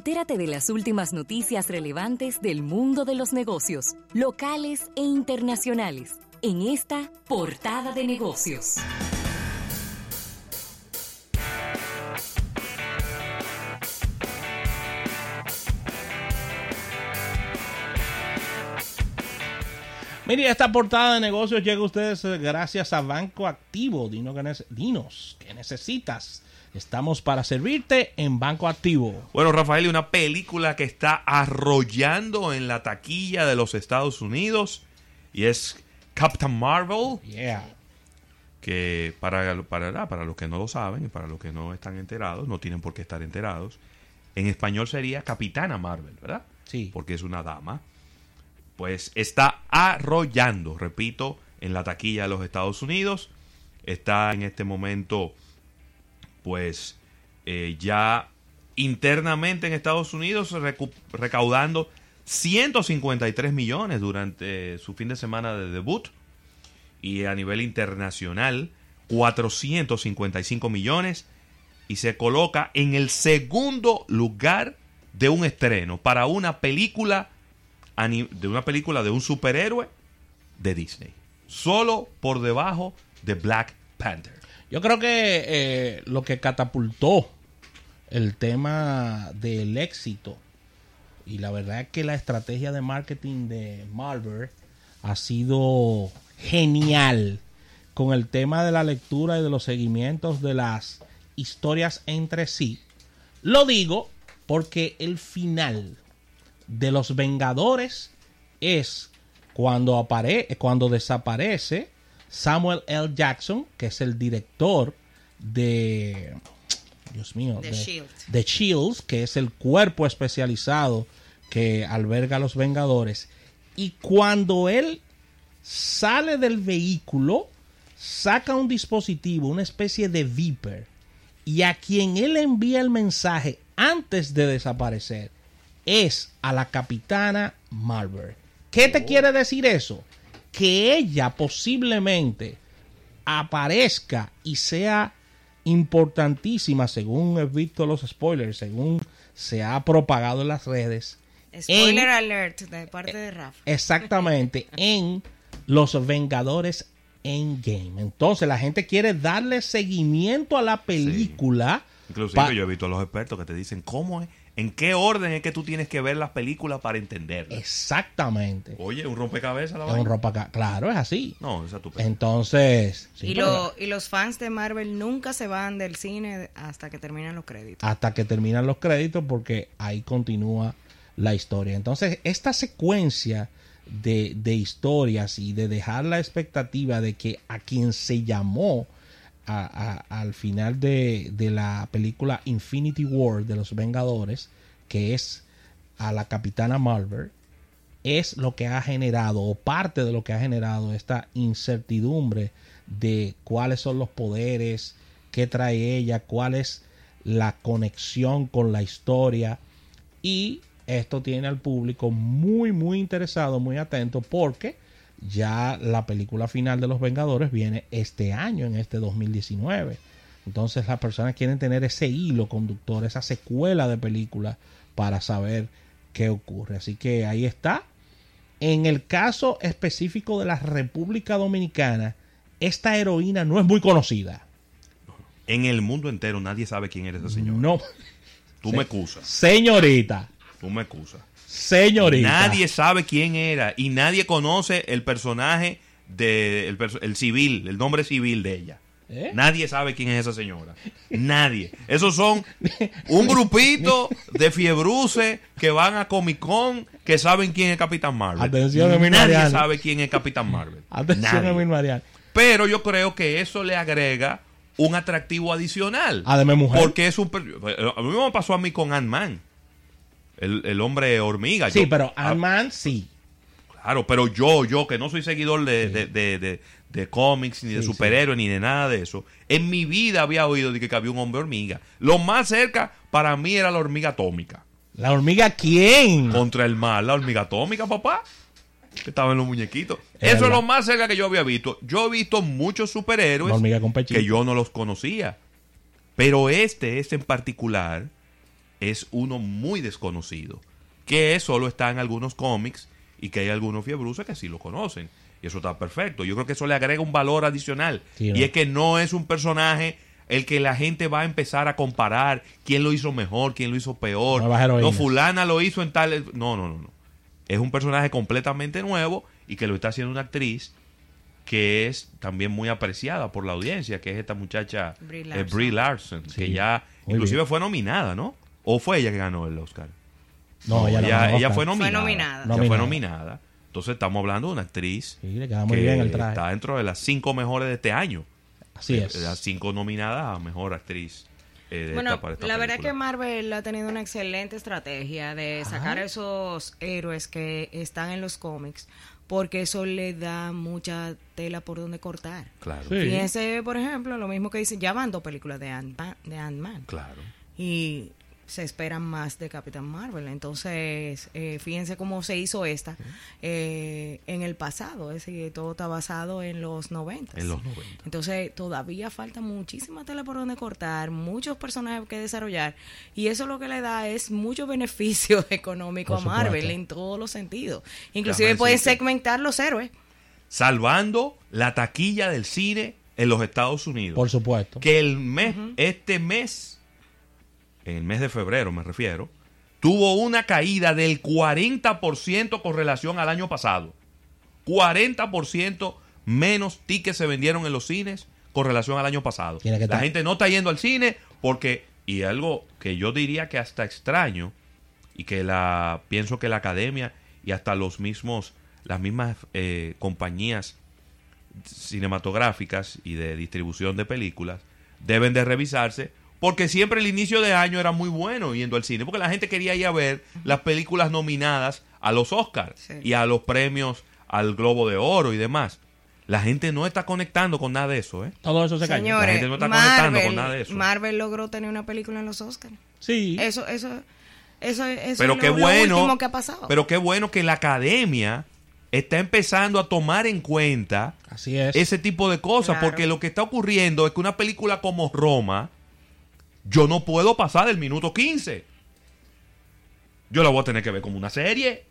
Entérate de las últimas noticias relevantes del mundo de los negocios, locales e internacionales, en esta portada de negocios. Mire, esta portada de negocios llega a ustedes eh, gracias a Banco Activo. Dinos que, dinos que necesitas. Estamos para servirte en Banco Activo. Bueno, Rafael, y una película que está arrollando en la taquilla de los Estados Unidos y es Captain Marvel, Yeah. que para, para, para los que no lo saben y para los que no están enterados, no tienen por qué estar enterados, en español sería Capitana Marvel, ¿verdad? Sí. Porque es una dama. Pues está arrollando, repito, en la taquilla de los Estados Unidos. Está en este momento, pues, eh, ya internamente en Estados Unidos recaudando 153 millones durante su fin de semana de debut y a nivel internacional 455 millones y se coloca en el segundo lugar de un estreno para una película de una película de un superhéroe de Disney solo por debajo de Black Panther Yo creo que eh, lo que catapultó el tema del éxito y la verdad es que la estrategia de marketing de Marvel ha sido genial con el tema de la lectura y de los seguimientos de las historias entre sí. Lo digo porque el final de los Vengadores es cuando apare cuando desaparece Samuel L. Jackson, que es el director de Dios mío, The de, Shield. de Shields, que es el cuerpo especializado que alberga a los Vengadores. Y cuando él sale del vehículo, saca un dispositivo, una especie de Viper, y a quien él envía el mensaje antes de desaparecer es a la capitana Marvel. ¿Qué te quiere decir eso? Que ella posiblemente aparezca y sea importantísima, según he visto los spoilers, según se ha propagado en las redes. Spoiler en- alert de parte de Rafa. exactamente en los Vengadores Endgame. Entonces la gente quiere darle seguimiento a la película. inclusive pa- yo he visto a los expertos que te dicen cómo es en qué orden es que tú tienes que ver las películas para entenderlas Exactamente. oye un rompecabezas la Es un vaina? ropa ca- Claro, es así. no esa tu Entonces, sí, y, lo- y los fans de Marvel nunca se van del cine hasta que terminan los créditos. hasta que terminan los créditos porque ahí continúa la historia. Entonces, esta secuencia de, de historias y de dejar la expectativa de que a quien se llamó al final de, de la película Infinity War de los Vengadores, que es a la capitana Marvel, es lo que ha generado o parte de lo que ha generado esta incertidumbre de cuáles son los poderes, qué trae ella, cuál es la conexión con la historia. Y esto tiene al público muy muy interesado, muy atento porque ya la película final de los Vengadores viene este año, en este 2019. Entonces las personas quieren tener ese hilo conductor, esa secuela de película para saber qué ocurre. Así que ahí está. En el caso específico de la República Dominicana, esta heroína no es muy conocida. en el mundo entero nadie sabe quién eres esa señora No, tú me excusas señorita, tú me excusas señorita. Nadie sabe quién era y nadie conoce el personaje de el, civil, el nombre civil de ella. ¿Eh? Nadie sabe quién es esa señora. Nadie. Esos son un grupito de fiebruces que van a Comic Con que saben quién es Capitán Marvel. Atención, Nadie Mariano. sabe quién es Capitán Marvel. Atención, Nadie. Pero yo creo que eso le agrega un atractivo adicional. Además, mujer. Porque es un... A mí me pasó a mí con Ant-Man. El, el hombre hormiga. Sí, Yo- pero ah, Ant-Man sí. Claro, pero yo, yo que no soy seguidor de, de, de, de- de cómics, ni de Sí, superhéroes, ni de nada de eso, en mi vida había oído de que había un hombre hormiga. Lo más cerca para mí era la hormiga atómica. ¿La hormiga quién? Contra el mal, la hormiga atómica, papá. Que estaba en los muñequitos. Es eso es lo más cerca que yo había visto. Yo he visto muchos superhéroes que yo no los conocía. Pero este, este en particular, es uno muy desconocido, que solo está en algunos cómics y que hay algunos fiebruces que sí lo conocen. Y eso está perfecto. Yo creo que eso le agrega un valor adicional. Sí, ¿no? Y es que no es un personaje el que la gente va a empezar a comparar quién lo hizo mejor, quién lo hizo peor. No, fulana lo hizo en tal... No, no, no, no. Es un personaje completamente nuevo y que lo está haciendo una actriz que es también muy apreciada por la audiencia, que es esta muchacha Brie eh, Larson. Brie Larson, Sí, que ya muy inclusive bien. fue nominada, ¿no? ¿O fue ella que ganó el Oscar? No, ella, no ella Oscar. fue nominada. nominada. Ella fue Nominada. nominada. Entonces estamos hablando de una actriz Sí, le queda muy que bien el traje. está dentro de las cinco mejores de este año. Así es. Las cinco nominadas a mejor actriz. eh, de Bueno, esta- la verdad es que. Marvel ha tenido una excelente estrategia de sacar Ajá. esos héroes que están en los cómics, porque eso le da mucha tela por donde cortar. Claro, Sí. Fíjense, por ejemplo, lo mismo que dicen, ya van dos películas de Ant-Man, de Ant-Man claro. y se esperan más de Capitán Marvel. Entonces, eh, fíjense cómo se hizo esta eh, en el pasado. Es decir, todo está basado en los 90. En los 90. Entonces, todavía falta muchísima tela por donde cortar, muchos personajes que desarrollar. Y eso lo que le da es mucho beneficio económico a Marvel en todos los sentidos. Inclusive Déjame pueden decirte. segmentar los héroes. Salvando la taquilla del cine en los Estados Unidos. Por supuesto. que el mes, este mes, en el mes de febrero me refiero, tuvo una caída del 40% con relación al año pasado. 40% menos tickets se vendieron en los cines con relación al año pasado. La gente no está yendo al cine porque, y algo que yo diría que hasta extraño, y que la pienso que la academia y hasta los mismos, las mismas eh, compañías cinematográficas y de distribución de películas deben de revisarse porque siempre el inicio de año era muy bueno yendo al cine porque la gente quería ir a ver las películas nominadas a los Oscars Sí. y a los premios al Globo de Oro y demás. La gente no está conectando con nada de eso, ¿eh? Todo eso se cayó. La Señores, gente no está conectando Marvel, con nada de eso. Marvel logró tener una película en los Oscars. Sí. Eso, eso, eso, eso pero es qué lo, lo bueno, último que ha pasado. pero qué bueno que la academia está empezando a tomar en cuenta Así es. ese tipo de cosas, Claro. porque lo que está ocurriendo es que una película como Roma, yo no puedo pasar del minuto 15. Yo la voy a tener que ver como una serie.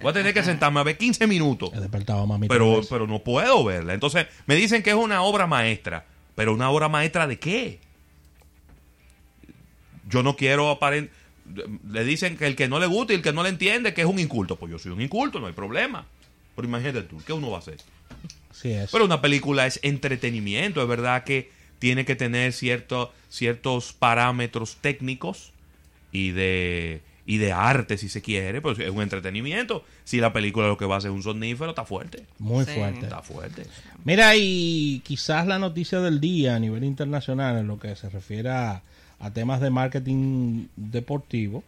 Voy a tener que sentarme a ver 15 minutos. He despertado mami. Pero, pero no puedo verla. Entonces, me dicen que es una obra maestra. Pero una obra maestra de qué? Yo no quiero aparent... Le dicen que el que no le gusta y el que no le entiende que es un inculto. Pues yo soy un inculto, no hay problema. Pero imagínate tú, ¿qué uno va a hacer? Así es. Pero una película es entretenimiento, es verdad que tiene que tener cierto, ciertos parámetros técnicos y de, y de arte, si se quiere, pero es un entretenimiento. Si la película lo que va a hacer es un sonífero, está fuerte. Muy Sí. fuerte. Está fuerte. Mira, y quizás la noticia del día a nivel internacional en lo que se refiere a, a temas de marketing deportivo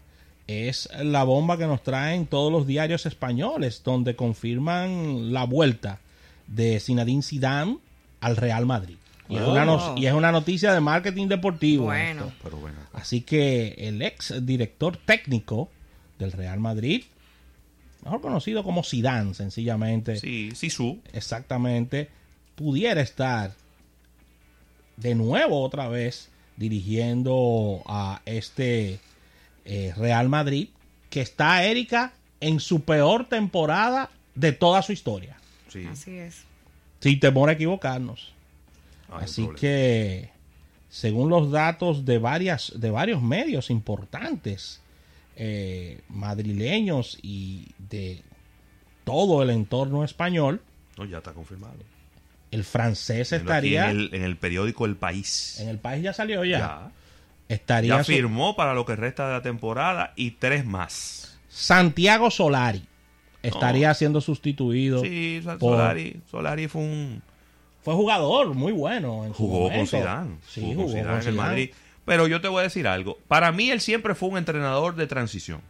es la bomba que nos traen todos los diarios españoles, donde confirman la vuelta de Zinedine Zidane al Real Madrid. Y, es, una no- y es una noticia de marketing deportivo. Bueno. esto. Pero bueno. Así que el ex director técnico del Real Madrid, mejor conocido como Zidane, sencillamente, Sí, sí, su. exactamente pudiera estar de nuevo otra vez dirigiendo a este eh, Real Madrid que está Erika en su peor temporada de toda su historia Sí. Así es. sin temor a equivocarnos No así que según los datos de varias de varios medios importantes eh, madrileños y de todo el entorno español No, ya está confirmado. el francés estaría En el, en el periódico El País. en el país ya salió ya, Ya. estaría Ya su- firmó para lo que resta de la temporada y tres más. Santiago Solari estaría siendo sustituido Sí, por- Solari, Solari fue un, fue jugador muy bueno en su jugó con. Zidane, sí jugó, jugó, con Zidane con en el. Madrid. Pero yo te voy a decir algo. Para mí él siempre fue un entrenador de transición.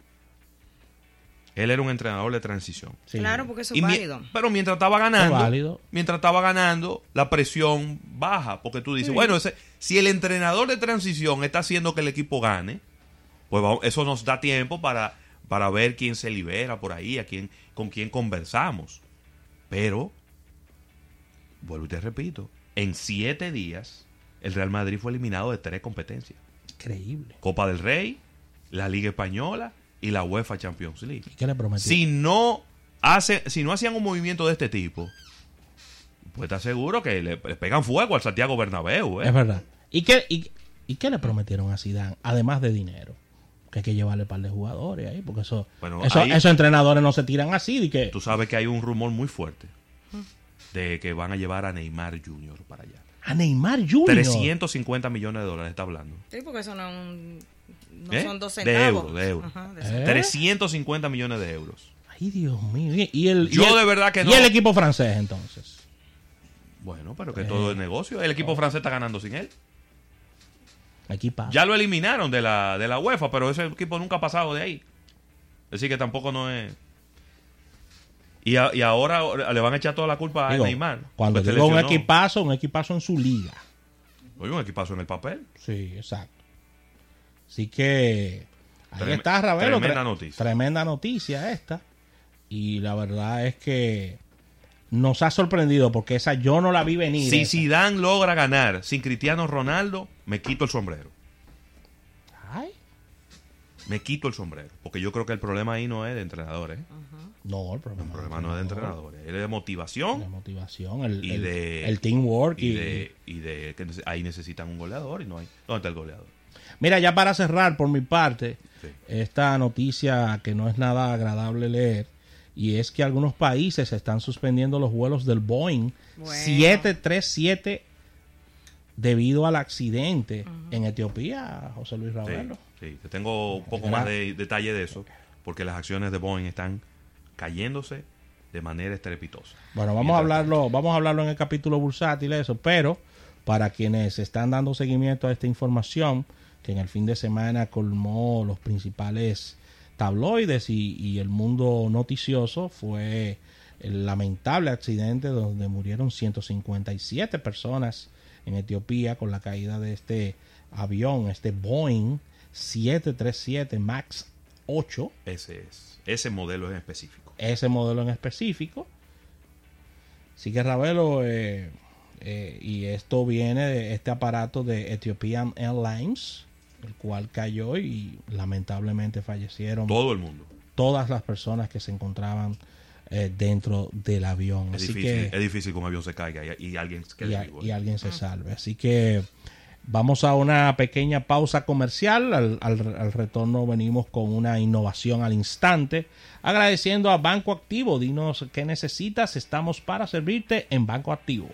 Él era un entrenador de transición. Sí. Claro, porque eso es Y mi- válido. pero mientras estaba ganando, mientras estaba ganando, la presión baja, porque tú dices, Sí. bueno, ese- si el entrenador de transición está haciendo que el equipo gane, pues vamos- eso nos da tiempo para, para ver quién se libera por ahí, a quién, con quién conversamos. Pero, vuelvo y te repito, en siete días el Real Madrid fue eliminado de tres competencias. increíble Copa del Rey, la Liga Española y la UEFA Champions League. ¿Y qué le prometieron? Si no hace, si no hacían un movimiento de este tipo, pues está seguro que le, le pegan fuego al Santiago Bernabéu, ¿eh? Es verdad. ¿Y qué, y, y qué le prometieron a Zidane? Además de dinero. Que hay que llevarle un par de jugadores ahí, porque eso, Bueno, eso- ahí- esos entrenadores no se tiran así. De que, Tú sabes que hay un rumor muy fuerte de que van a llevar a Neymar Jr. para allá. a Neymar Jr. 350 millones de dólares está hablando. Sí, porque eso no, un- no ¿Eh? son dos De centavos. euros, de euros. Ajá, de ¿Eh? centavos. 350 millones de euros. Ay, Dios mío. Y- Y el, Yo y el- de verdad que y no. el equipo francés, entonces. Bueno, pero que Eh. todo es negocio. El equipo francés está ganando sin él. Aquí pasa. Ya lo eliminaron de la, de la UEFA, pero ese equipo nunca ha pasado de ahí. Así que tampoco no es. Y, a- y ahora le van a echar toda la culpa a Neymar. Cuando Pues digo un equipazo, un equipazo en su liga. Oye, un equipazo en el papel. Sí, exacto. Así que ahí Trem- está Ravelo. tremenda Tre- noticia. Tremenda noticia esta. Y la verdad es que nos ha sorprendido porque esa yo no la vi venir. Si. Zidane logra ganar sin Cristiano Ronaldo, me quito el sombrero. Ay, Me quito el sombrero. Porque yo creo que el problema ahí no es de entrenadores. ¿eh? no, el problema, El problema no es de entrenadores. Es de motivación La motivación, el, Y el- de- el teamwork. y Y, de, y de que ahí necesitan un goleador y no hay. ¿Dónde está el goleador? Mira, ya para cerrar por mi parte, Sí. esta noticia que no es nada agradable leer, y es que algunos países están suspendiendo los vuelos del Boeing Bueno. 737 debido al accidente en Etiopía, José Luis Ravelo. sí. Te tengo un poco más de detalle de eso, porque las acciones de Boeing están cayéndose de manera estrepitosa. Bueno, vamos a hablarlo, vamos a hablarlo en el capítulo bursátil eso, pero para quienes están dando seguimiento a esta información, que en el fin de semana colmó los principales tabloides y, y el mundo noticioso, fue el lamentable accidente donde murieron 157 personas en Etiopía con la caída de este avión, este Boeing 737 MAX 8 Ese es. Ese modelo en específico. ese modelo en específico. Así que Ravelo, eh, eh, y esto viene de este aparato de Ethiopian Airlines, el cual cayó y lamentablemente fallecieron Todo el mundo. todas las personas que se encontraban eh, dentro del avión. Es Así difícil, que es difícil que un avión se caiga y, y alguien y, a- y alguien se salve. Así que vamos a una pequeña pausa comercial. Al, al- al retorno venimos con una innovación al instante. Agradeciendo a Banco Activo. Dinos qué necesitas. Estamos para servirte en Banco Activo.